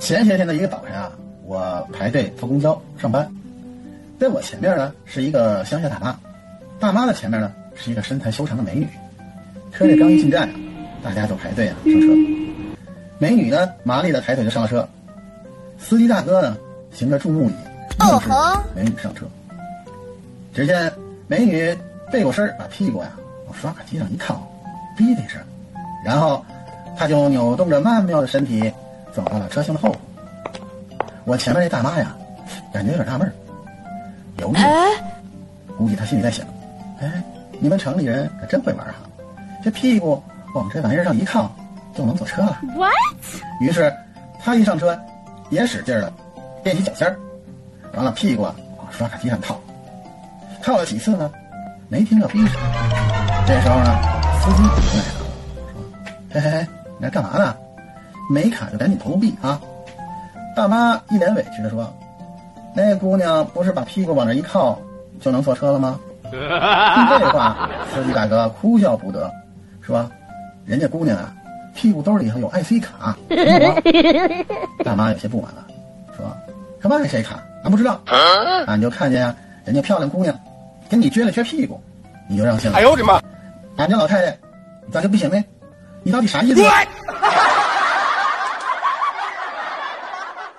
前些天的一个早晨啊，我排队坐公交上班，在我前面呢是一个乡下大妈，大妈的前面呢是一个身材修长的美女。车里刚一进站啊，大家就排队啊上车。美女呢麻利的抬腿就上了车，司机大哥呢行着注目礼，哦吼美女上车。只见美女背过身把屁股呀往刷卡机上一靠，滴的一声，然后她就扭动着曼妙的身体走到了车厢的后部。我前面那大妈呀，感觉有点纳闷，犹豫，估计她心里在想：哎，你们城里人可真会玩哈，这屁股往这玩意儿上一靠就能坐车了。What？于是她一上车，也使劲的踮起脚尖儿，完了屁股啊往刷卡机上靠。靠了几次呢，没听到逼声。这时候呢，司机回来了，说：“嘿嘿嘿，你在干嘛呢？没卡就赶紧投币啊！”大妈一脸委屈的说：“那姑娘不是把屁股往那一靠就能坐车了吗？”听 这话，司机大哥哭笑不得，说：“人家姑娘啊，屁股兜里头有 IC 卡。没有啊”大妈有些不满了，说：“什么 IC 卡？俺不知道。俺就看见啊，人家漂亮姑娘跟你撅了撅屁股，你就让进了。哎呦我的妈！俺家老太太，咋就不行呢？你到底啥意思？